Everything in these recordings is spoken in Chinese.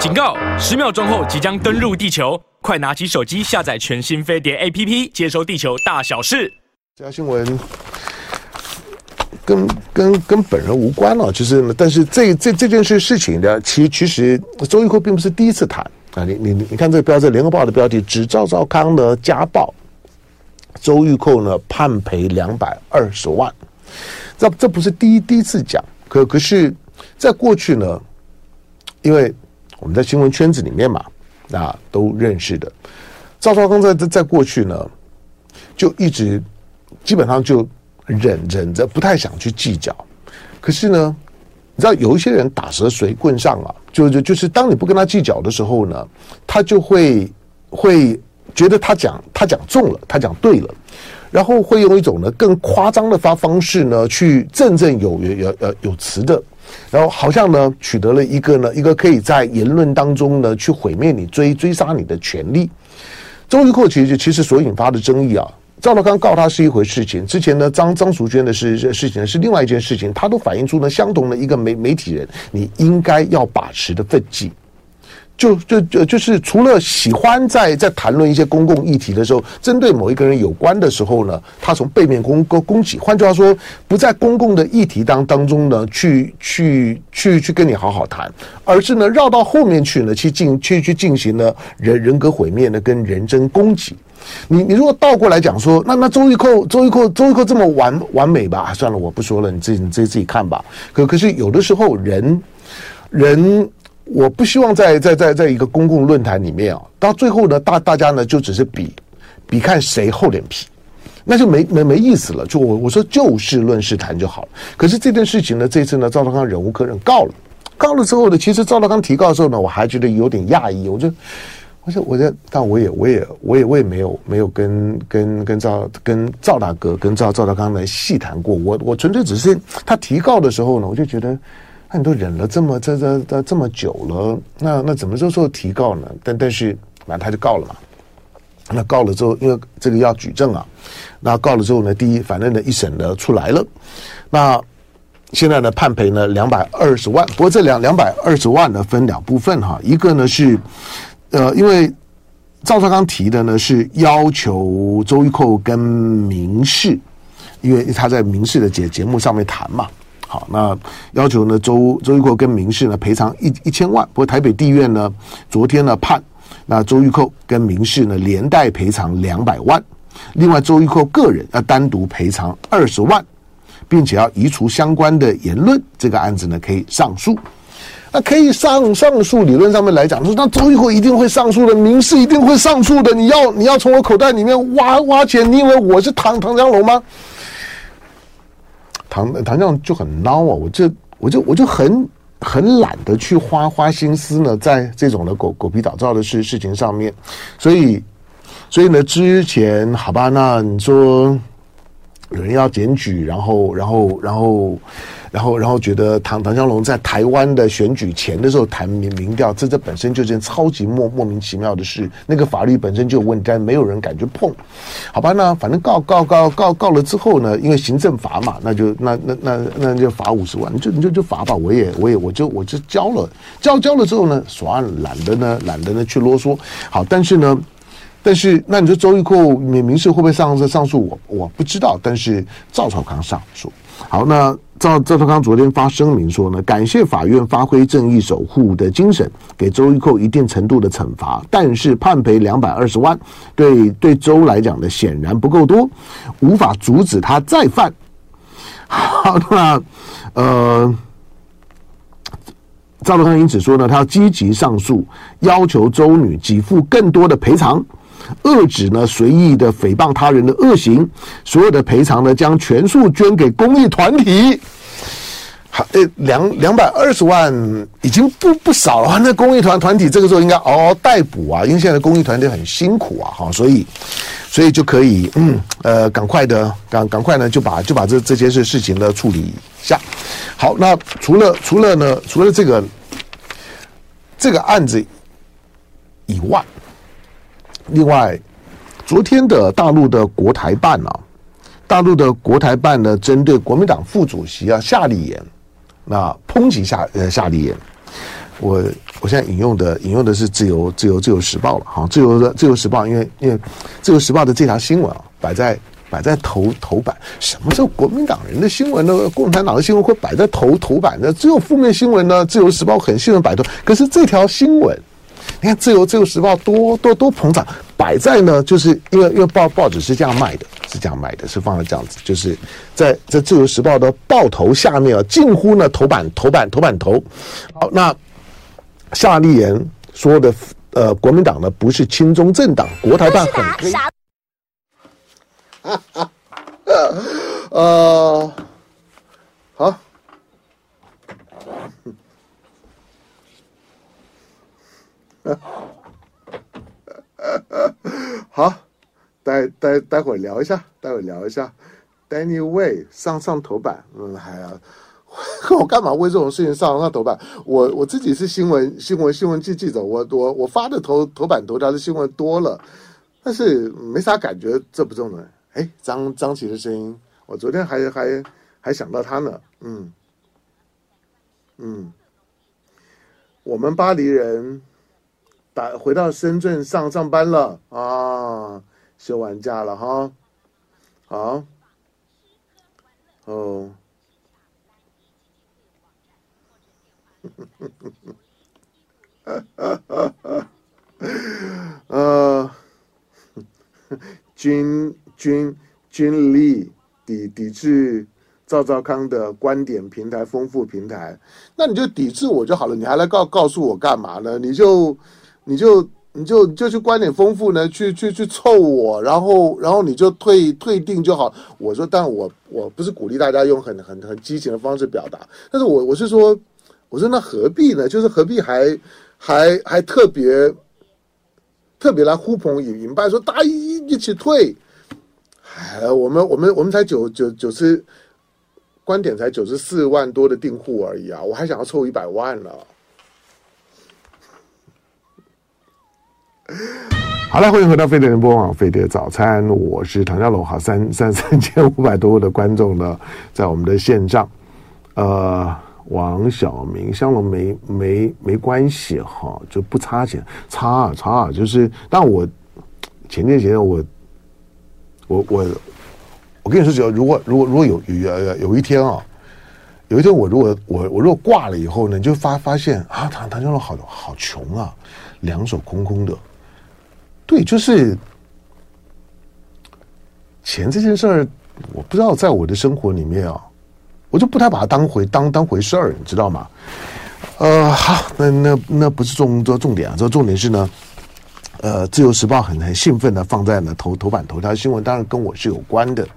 警告！十秒钟后即将登陆地球，快拿起手机下载全新飞碟 APP，接收地球大小事。这条新闻跟跟跟本人无关了，就是，但是这这这件事事情呢，其其实周玉蔻并不是第一次谈啊。你你你看这个标志，联合报的标题指赵少康的家暴，周玉蔻呢判赔两百二十万。这这不是第一第一次讲，可可是，在过去呢，因为。我们在新闻圈子里面嘛，啊，都认识的。赵少康在在在过去呢，就一直基本上就忍忍着，不太想去计较。可是呢，你知道有一些人打蛇随棍上啊，就就就是当你不跟他计较的时候呢，他就会会觉得他讲他讲中了，他讲对了，然后会用一种呢更夸张的发方式呢去振振有有有有词的。然后好像呢，取得了一个呢，一个可以在言论当中呢去毁灭你、追追杀你的权利。周玉蔻其实其实所引发的争议啊，赵德刚告他是一回事情，之前呢张张淑娟的事事情是另外一件事情，他都反映出呢相同的一个媒媒体人，你应该要把持的分际。就就就就是除了喜欢在在谈论一些公共议题的时候，针对某一个人有关的时候呢，他从背面攻攻攻击。换句话说，不在公共的议题当当中呢，去去去去跟你好好谈，而是呢绕到后面去呢，去进去去进行呢人人格毁灭呢，跟人身攻击。你你如果倒过来讲说，那那周玉蔻周玉蔻周玉蔻这么完完美吧？算了，我不说了，你自己你自己自己看吧。可可是有的时候人人。我不希望在在在在一个公共论坛里面啊，到最后呢，大大家呢就只是比比看谁厚脸皮，那就没没没意思了。就我我说就事论事谈就好了。可是这件事情呢，这次呢，赵德康忍无可忍告了，告了之后呢，其实赵德康提告的时候呢，我还觉得有点讶异。我就我就我就，但我也我也我也我也没有没有跟跟跟赵跟赵大哥跟赵赵德康来细谈过。我我纯粹只是他提告的时候呢，我就觉得。那你都忍了这么这这这这么久了，那那怎么就说提告呢？但但是反正他就告了嘛。那告了之后，因为这个要举证啊，那告了之后呢，第一反正呢一审呢出来了，那现在呢判赔呢两百二十万。不过这两两百二十万呢分两部分哈，一个呢是呃，因为赵少康提的呢是要求周玉蔻跟民视，因为他在民视的节节目上面谈嘛。好，那要求呢，周周玉蔻跟民事呢赔偿一一千万。不过台北地院呢昨天呢判，那周玉蔻跟民事呢连带赔偿两百万。另外，周玉蔻个人要单独赔偿二十万，并且要移除相关的言论。这个案子呢可以上诉，那可以上上诉。理论上面来讲，说那周玉蔻一定会上诉的，民事一定会上诉的。你要你要从我口袋里面挖挖钱，你以为我是唐唐江龙吗？唐唐将就很孬啊！我这我就我就很很懒得去花花心思呢，在这种的狗狗皮倒灶的事事情上面，所以所以呢，之前好吧，那你说有人要检举，然后然后。然后，然后然后觉得唐唐湘龙在台湾的选举前的时候谈民民调，这这本身就是件超级莫莫名其妙的事。那个法律本身就有问题，但没有人敢去碰。好吧，那反正告告告告告了之后呢，因为行政罚嘛，那就那那那那就罚五十万，就你就就罚吧。我也我也我就我就交了，交交了之后呢，耍案懒得呢懒得呢去啰嗦。好，但是呢，但是那你说周玉蔻民民事会不会上上诉？我我不知道。但是赵少康上诉。好，那。赵赵少康昨天发声明说呢，感谢法院发挥正义守护的精神，给周玉蔻一定程度的惩罚，但是判赔两百二十万，对对周来讲呢，显然不够多，无法阻止他再犯。好，那呃，赵德康因此说呢，他要积极上诉，要求周女给付更多的赔偿。遏止呢随意的诽谤他人的恶行，所有的赔偿呢将全数捐给公益团体。好，呃，两两百二十万已经不不少了。那公益团团体这个时候应该嗷嗷待哺啊，因为现在公益团体很辛苦啊，哈，所以所以就可以嗯呃赶快的赶赶快呢就把就把这这些事事情呢处理一下。好，那除了除了呢除了这个这个案子以外。另外，昨天的大陆的国台办啊，大陆的国台办呢，针对国民党副主席啊夏立言，那抨击夏呃夏立言，我我现在引用的引用的是自由自由自由时报了哈，自由的自由时报，因为因为自由时报的这条新闻啊，摆在摆在头头版。什么叫国民党人的新闻呢？共产党的新闻会摆在头头版的？只有负面新闻呢？自由时报很信任摆脱，可是这条新闻，你看自由自由时报多多多捧场，摆在呢，就是因为因为报报纸是这样卖的，是这样卖的，是放在这样子，就是在在自由时报的报头下面啊，近乎呢头版头版头版头。好，那。夏立言说的，呃，国民党呢不是亲中政党，国台办很黑。哈 哈，呃，好，好，待待待会聊一下，待会聊一下，Danny Way 上上头版，嗯，还要。我干嘛为这种事情上上头版？我我自己是新闻新闻新闻记记者，我我我发的头头版头条的新闻多了，但是没啥感觉，这不重要。哎，张张琪的声音，我昨天还还还想到他呢。嗯嗯，我们巴黎人回到深圳上上班了啊，休完假了哈，好哦。呃，军军军力抵抵制赵赵康的观点平台丰富平台，那你就抵制我就好了，你还来告告诉我干嘛呢？你就你就你就你就去观点丰富呢，去去去凑我，然后然后你就退退订就好。我说，但我我不是鼓励大家用很很很激情的方式表达，但是我我是说。我说那何必呢？就是何必还还还特别特别来呼朋引伴，说大一一起退。哎，我们我们我们才九九九十观点才九十四万多的订户而已啊！我还想要凑一百万呢。好了，欢迎回到飞碟联播网飞碟早餐，我是唐家龙。好，三 三三千五百多的观众呢，在我们的线上，呃。王小明，香龙没没没关系哈，就不差钱，差啊差啊，就是，但我前天前天我我我我跟你说，只要如果如果如果有有有一天啊，有一天我如果我我如果挂了以后呢，你就发发现啊，唐唐家龙好好穷啊，两手空空的，对，就是钱这件事儿，我不知道在我的生活里面啊。我就不太把它当回当当回事儿，你知道吗？呃，好，那那那不是重这重点啊，这重点是呢，呃，《自由时报》很很兴奋的放在了头头版头条新闻，当然跟我是有关的。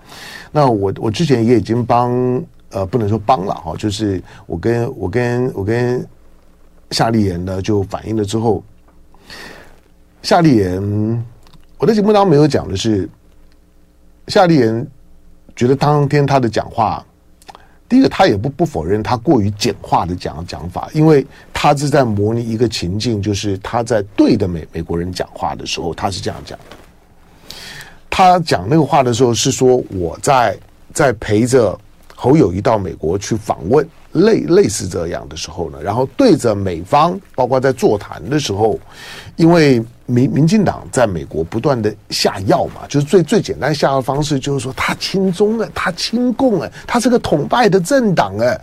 那我我之前也已经帮呃，不能说帮了哈，就是我跟我跟我跟夏立言呢就反映了之后，夏立言，我的节目当中没有讲的是，夏立言觉得当天他的讲话。第一个，他也不不否认他过于简化的讲讲法，因为他是在模拟一个情境，就是他在对的美美国人讲话的时候，他是这样讲的。他讲那个话的时候是说，我在在陪着侯友谊到美国去访问，类类似这样的时候呢，然后对着美方，包括在座谈的时候，因为。民民进党在美国不断的下药嘛，就是最最简单下药方式，就是说他亲中哎，他亲共哎，他是个统败的政党哎。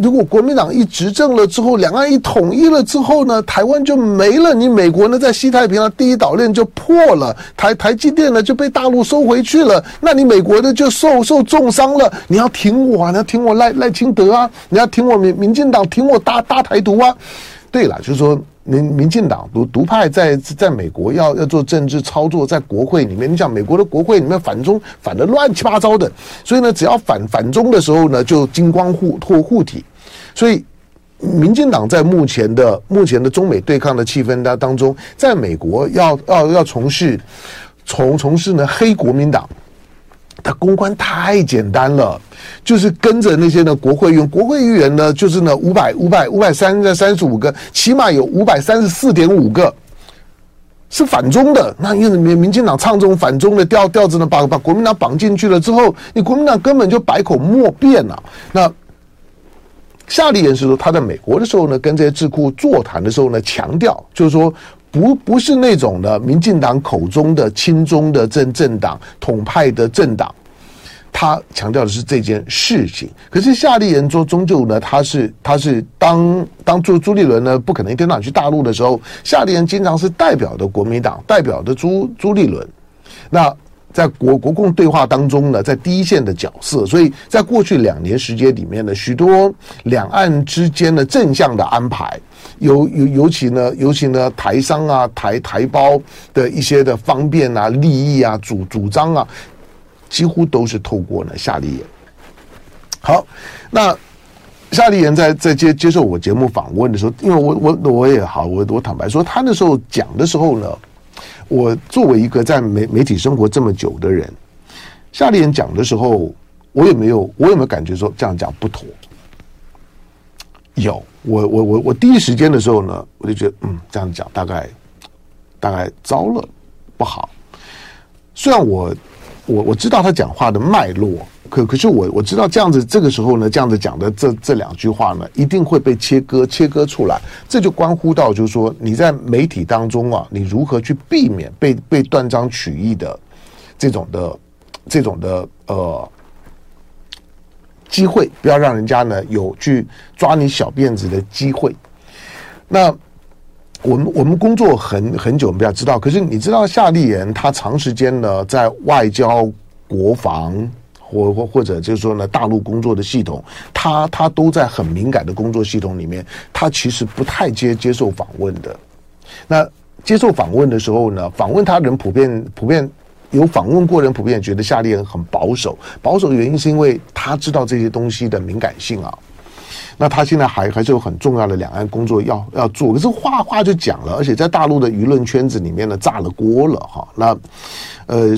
如果国民党一执政了之后，两岸一统一了之后呢，台湾就没了。你美国呢，在西太平洋第一岛链就破了，台台积电呢就被大陆收回去了。那你美国呢就受受重伤了。你要挺我啊，你要挺我赖赖清德啊，你要挺我民民进党，挺我大大台独啊。对了，就是说。民民进党独独派在在美国要要做政治操作，在国会里面，你讲美国的国会里面反中反的乱七八糟的，所以呢，只要反反中的时候呢，就金光护护护体。所以，民进党在目前的目前的中美对抗的气氛当当中，在美国要要要从事从从事呢黑国民党。他公关太简单了，就是跟着那些呢国会议员，国会议员呢就是呢五百五百五百三三十五个，起码有五百三十四点五个是反中的。那因为民民进党唱这种反中的调调子呢，把把国民党绑进去了之后，你国民党根本就百口莫辩了。那夏立言是说他在美国的时候呢，跟这些智库座谈的时候呢，强调就是说不不是那种的民进党口中的亲中的政政党统派的政党。他强调的是这件事情，可是夏立人做，终究呢，他是他是当当做朱立伦呢，不可能一天到晚去大陆的时候，夏立人经常是代表的国民党，代表的朱朱立伦。那在国国共对话当中呢，在第一线的角色，所以在过去两年时间里面呢，许多两岸之间的正向的安排，尤尤尤其呢，尤其呢，台商啊，台台胞的一些的方便啊，利益啊，主主张啊。几乎都是透过呢夏立言。好，那夏立言在在接接受我节目访问的时候，因为我我我也好，我我坦白说，他那时候讲的时候呢，我作为一个在媒媒体生活这么久的人，夏立言讲的时候，我也没有我有没有感觉说这样讲不妥？有，我我我我第一时间的时候呢，我就觉得嗯，这样讲大概大概糟了，不好。虽然我。我我知道他讲话的脉络，可可是我我知道这样子，这个时候呢，这样子讲的这这两句话呢，一定会被切割切割出来，这就关乎到就是说你在媒体当中啊，你如何去避免被被断章取义的这种的这种的呃机会，不要让人家呢有去抓你小辫子的机会，那。我们我们工作很很久，我们比较知道。可是你知道夏立言他长时间呢在外交、国防或或或者就是说呢大陆工作的系统，他他都在很敏感的工作系统里面，他其实不太接接受访问的。那接受访问的时候呢，访问他人普遍普遍有访问过人普遍觉得夏立人很保守，保守的原因是因为他知道这些东西的敏感性啊。那他现在还还是有很重要的两岸工作要要做，可是话话就讲了，而且在大陆的舆论圈子里面呢，炸了锅了哈。那呃，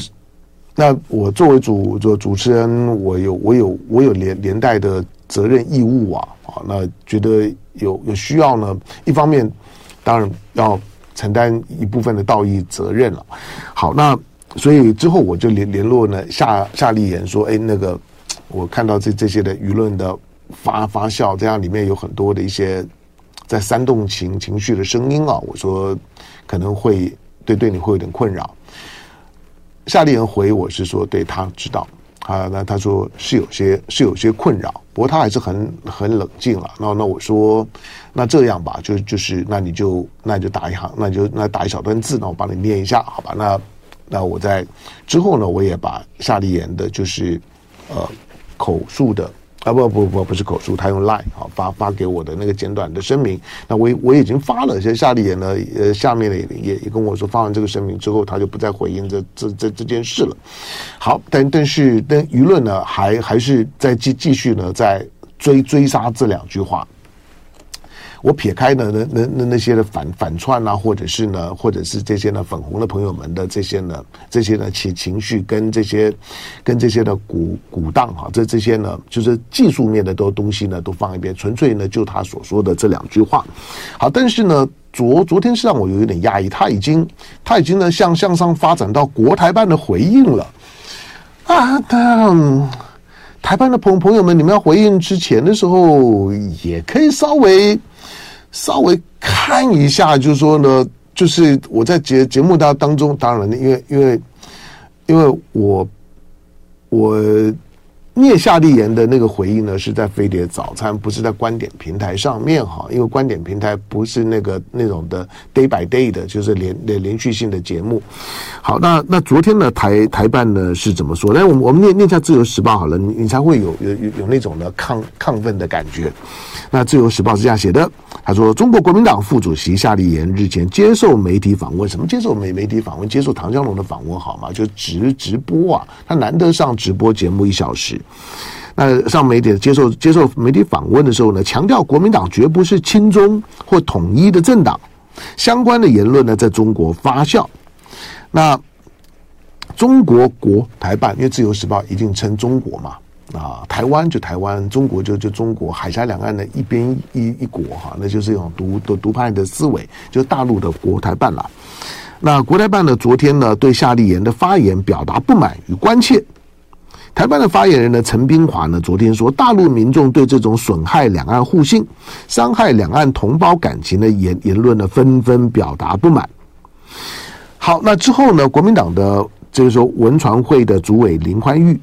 那我作为主主主持人，我有我有我有连连带的责任义务啊啊，那觉得有有需要呢，一方面当然要承担一部分的道义责任了。好，那所以之后我就联联络呢夏夏立言说，哎，那个我看到这这些的舆论的。发发酵，这样里面有很多的一些在煽动情情绪的声音啊。我说可能会对对你会有点困扰。夏立言回我是说，对他知道啊，那他说是有些是有些困扰，不过他还是很很冷静了。那那我说那这样吧，就就是那你就那你就打一行，那你就那打一小段字，那我帮你念一下，好吧？那那我在之后呢，我也把夏立言的就是呃口述的。啊不不不不是口述，他用 Line 啊发发给我的那个简短的声明，那我我已经发了，现在夏立言呢呃下面的也也也跟我说，发完这个声明之后，他就不再回应这这这这件事了。好，但但是但舆论呢还还是在继继续呢在追追杀这两句话。我撇开呢，那那那那些的反反串啊，或者是呢，或者是这些呢粉红的朋友们的这些呢，这些呢情情绪跟这些跟这些的鼓鼓荡哈，这这些呢就是技术面的都东西呢都放一边，纯粹呢就他所说的这两句话。好，但是呢昨昨天是让我有一点压抑，他已经他已经呢向向上发展到国台办的回应了啊，他台湾的朋朋友们，你们要回应之前的时候，也可以稍微。稍微看一下，就是说呢，就是我在节节目当当中，当然，因为因为因为我我。聂夏立言的那个回应呢，是在飞碟早餐，不是在观点平台上面哈。因为观点平台不是那个那种的 day by day 的，就是连连连续性的节目。好，那那昨天呢，台台办呢是怎么说？来，我们我们念念下《自由时报》好了，你你才会有有有有那种的亢亢奋的感觉。那《自由时报》是这样写的，他说：“中国国民党副主席夏立言日前接受媒体访问，什么接受媒媒体访问？接受唐湘龙的访问好吗？就直直播啊，他难得上直播节目一小时。”那上媒体接受接受媒体访问的时候呢，强调国民党绝不是亲中或统一的政党，相关的言论呢在中国发酵。那中国国台办，因为自由时报一定称中国嘛，啊，台湾就台湾，中国就就中国，海峡两岸的一边一一国哈，那就是一种独独独派的思维，就是大陆的国台办了。那国台办呢，昨天呢对夏立言的发言表达不满与关切。台办的发言人呢，陈冰华呢，昨天说，大陆民众对这种损害两岸互信、伤害两岸同胞感情的言言论呢，纷纷表达不满。好，那之后呢，国民党的就是说文传会的主委林宽裕，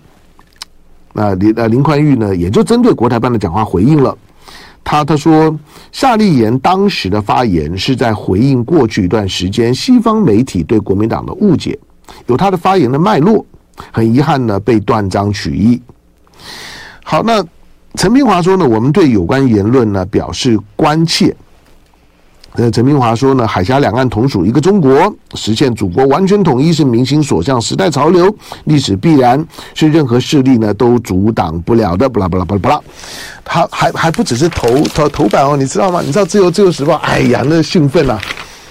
那林呃林宽裕呢，也就针对国台办的讲话回应了。他他说，夏立言当时的发言是在回应过去一段时间西方媒体对国民党的误解，有他的发言的脉络。很遗憾呢，被断章取义。好，那陈明华说呢，我们对有关言论呢表示关切。呃，陈明华说呢，海峡两岸同属一个中国，实现祖国完全统一是民心所向、时代潮流、历史必然，是任何势力呢都阻挡不了的。不啦不啦不啦不啦，他还还不只是头头头版哦，你知道吗？你知道自由自由时报？哎呀，那兴奋啊！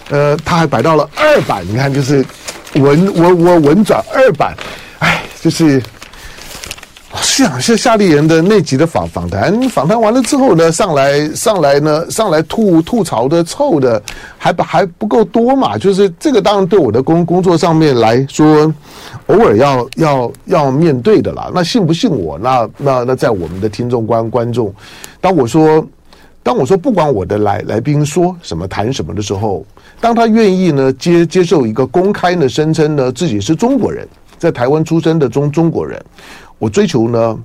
呃，他还摆到了二版，你看就是文文文文转二版。哎就是，是啊，是夏立言的那集的访访谈，访谈完了之后呢，上来上来呢，上来吐吐槽的臭的还不还不够多嘛？就是这个当然对我的工工作上面来说，偶尔要要要面对的啦。那信不信我？那那那在我们的听众观观众，当我说当我说不管我的来来宾说什么谈什么的时候，当他愿意呢接接受一个公开的声称呢，自己是中国人。在台湾出生的中中国人，我追求呢，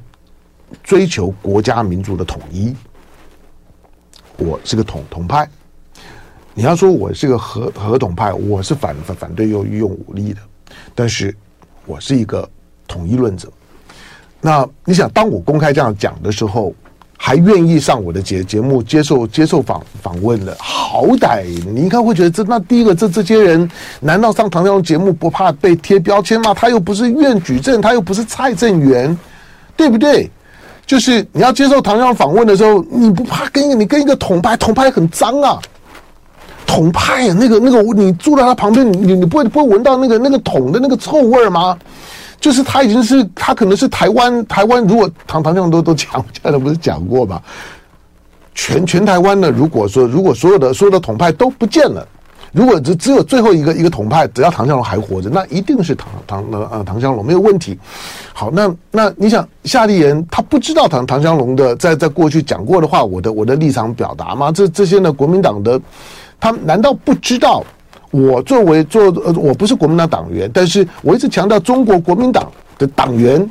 追求国家民族的统一。我是个统统派，你要说我是个合合统派，我是反反反对用用武力的，但是我是一个统一论者。那你想，当我公开这样讲的时候，还愿意上我的节节目接受接受访访问的，好歹你应该会觉得这那第一个这这些人难道上唐湘龙节目不怕被贴标签吗？他又不是苑举证，他又不是蔡正元，对不对？就是你要接受唐湘龙访问的时候，你不怕跟一个你跟一个统派统派很脏啊，统派那个那个你住在他旁边，你你不会不会闻到那个那个桶的那个臭味吗？就是他已经是他可能是台湾台湾，如果唐唐将都都讲，现在不是讲过吗？全全台湾呢，如果说如果所有的所有的统派都不见了，如果只只有最后一个一个统派，只要唐湘龙还活着，那一定是唐唐呃唐湘龙没有问题。好，那那你想夏立言他不知道唐唐湘龙的在在过去讲过的话，我的我的立场表达吗？这这些呢，国民党的他难道不知道？我作为做呃，我不是国民党党员，但是我一直强调中国国民党的党员，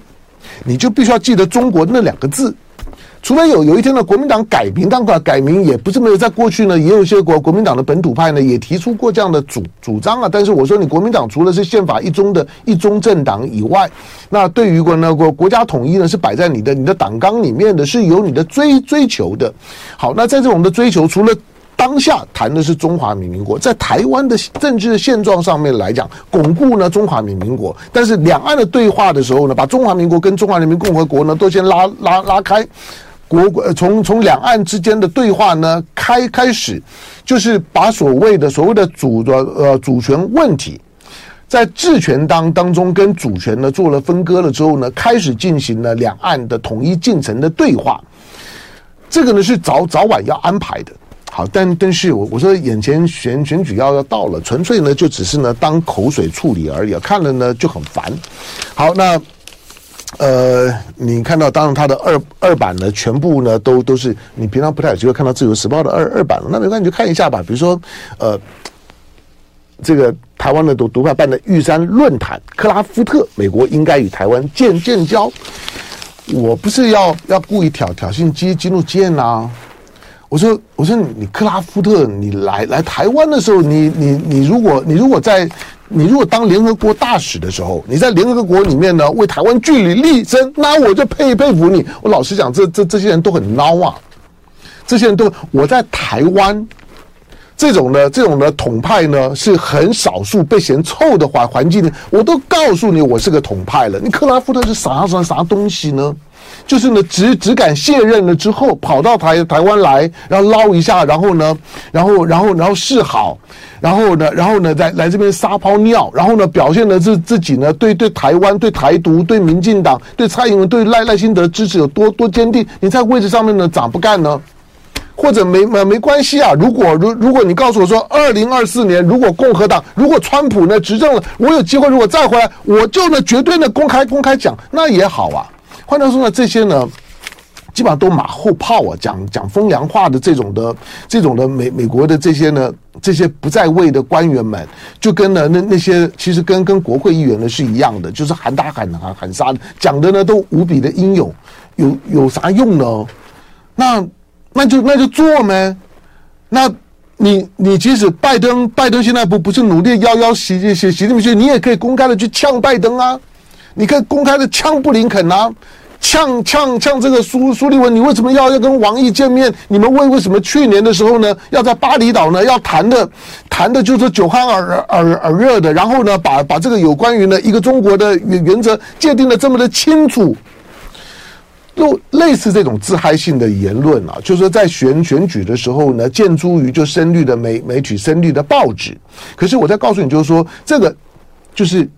你就必须要记得中国那两个字。除非有有一天呢，国民党改名，当然改名也不是没有，在过去呢，也有一些国国民党的本土派呢，也提出过这样的主主张啊。但是我说，你国民党除了是宪法一中的一中政党以外，那对于国那个国家统一呢，是摆在你的你的党纲里面的，是有你的追追求的。好，那在这种的追求，除了当下谈的是中华民民国，在台湾的政治现状上面来讲，巩固呢中华民国。但是两岸的对话的时候呢，把中华民国跟中华人民共和国呢都先拉拉拉开，国从从两岸之间的对话呢开开始，就是把所谓的所谓的主的呃主权问题，在治权当当中跟主权呢做了分割了之后呢，开始进行了两岸的统一进程的对话。这个呢是早早晚要安排的。好，但但是我我说眼前选选举要要到了，纯粹呢就只是呢当口水处理而已，看了呢就很烦。好，那呃，你看到当然他的二二版呢，全部呢都都是你平常不太有机会看到《自由时报》的二二版了，那没关系，你就看一下吧。比如说呃，这个台湾的独独派办的玉山论坛，克拉夫特，美国应该与台湾建建交。我不是要要故意挑挑衅激激怒舰呐。我说，我说你克拉夫特，你来来台湾的时候，你你你如果你如果在你如果当联合国大使的时候，你在联合国里面呢为台湾据理力争，那我就佩佩服你。我老实讲，这这这些人都很孬啊，这些人都我在台湾这种呢这种的统派呢是很少数被嫌臭的环环境，我都告诉你我是个统派了。你克拉夫特是啥啥啥东西呢？就是呢，只只敢卸任了之后，跑到台台湾来，然后捞一下，然后呢，然后然后然后示好，然后呢，然后呢，在来这边撒泡尿，然后呢，表现的是自己呢，对对台湾、对台独、对民进党、对蔡英文、对赖赖清德支持有多多坚定？你在位置上面呢，咋不干呢？或者没没没关系啊？如果如如果你告诉我说，二零二四年如果共和党如果川普呢执政了，我有机会如果再回来，我就呢绝对呢公开公开讲，那也好啊。换句话说呢，这些呢。基本上都马后炮啊，讲讲风凉话的这种的这种的美美国的这些呢，这些不在位的官员们，就跟呢那那些其实跟跟国会议员呢是一样的，就是喊打喊喊喊杀的，讲的呢都无比的英勇，有有啥用呢？那那就那就做呗。那你你即使拜登拜登现在不不是努力要要习习习习近平，你也可以公开的去呛拜登啊，你可以公开的呛布林肯啊。呛呛呛！这个苏苏利文，你为什么要要跟王毅见面？你们为为什么去年的时候呢，要在巴厘岛呢，要谈的谈的就是酒酣耳耳耳热的，然后呢，把把这个有关于呢一个中国的原原则界定的这么的清楚，就类似这种自嗨性的言论啊，就是说在选选举的时候呢，建诸于就深绿的媒媒体、深绿的报纸。可是我再告诉你，就是说这个就是。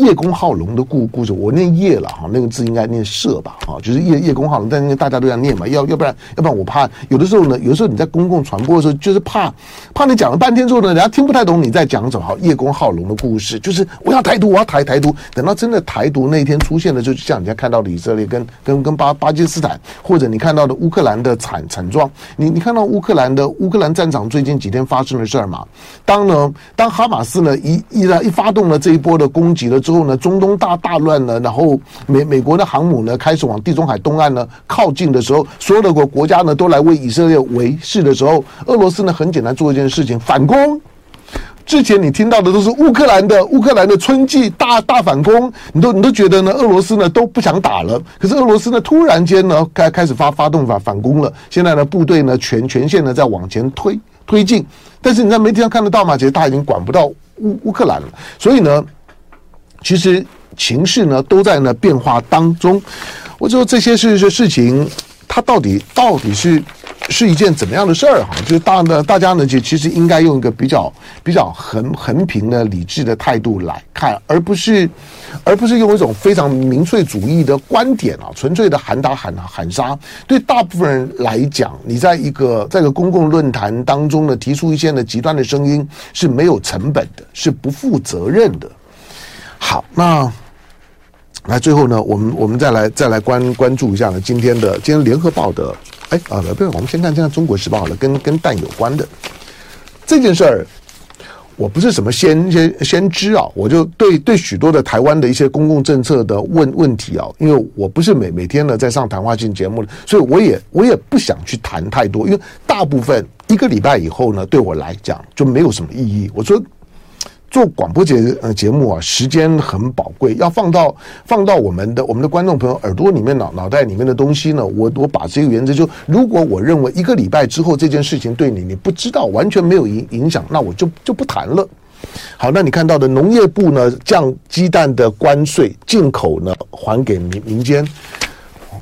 叶公好龙的故故事，我念叶了哈，那个字应该念社吧哈，就是叶叶公好龙，但是大家都要念嘛，要要不然要不然我怕有的时候呢，有的时候你在公共传播的时候，就是怕怕你讲了半天之后呢，人家听不太懂你在讲什么。好，叶公好龙的故事，就是我要台独，我要台台独。等到真的台独那一天出现了，就像你家看到的以色列跟跟跟巴巴基斯坦，或者你看到的乌克兰的惨惨状，你你看到乌克兰的乌克兰战场最近几天发生的事儿嘛？当呢，当哈马斯呢一一来一发动了这一波的攻击了。之之后呢，中东大大乱了，然后美美国的航母呢开始往地中海东岸呢靠近的时候，所有的国国家呢都来为以色列维系的时候，俄罗斯呢很简单做一件事情反攻。之前你听到的都是乌克兰的乌克兰的春季大大反攻，你都你都觉得呢俄罗斯呢都不想打了，可是俄罗斯呢突然间呢开开始发发动反反攻了，现在呢部队呢全全线呢在往前推推进，但是你在媒体上看得到吗？其实他已经管不到乌乌克兰了，所以呢。其实情势呢都在呢变化当中，我就说这些事事情，它到底到底是是一件怎么样的事儿哈？就是大呢大家呢就其实应该用一个比较比较横横平的理智的态度来看，而不是而不是用一种非常民粹主义的观点啊，纯粹的喊打喊喊杀。对大部分人来讲，你在一个在一个公共论坛当中呢提出一些呢极端的声音是没有成本的，是不负责任的。好，那来最后呢，我们我们再来再来关关注一下呢，今天的今天联合报的，哎啊，不对，我们先看现在中国时报的，跟跟蛋有关的这件事儿，我不是什么先先先知啊，我就对对许多的台湾的一些公共政策的问问题啊，因为我不是每每天呢在上谈话性节目，所以我也我也不想去谈太多，因为大部分一个礼拜以后呢，对我来讲就没有什么意义。我说。做广播节呃节目啊，时间很宝贵，要放到放到我们的我们的观众朋友耳朵里面脑脑袋里面的东西呢，我我把这个原则就，如果我认为一个礼拜之后这件事情对你你不知道，完全没有影影响，那我就就不谈了。好，那你看到的农业部呢降鸡蛋的关税，进口呢还给民民间，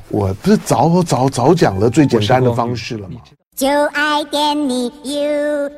我不是早早早讲了最简单的方式了吗？就爱点你 UFO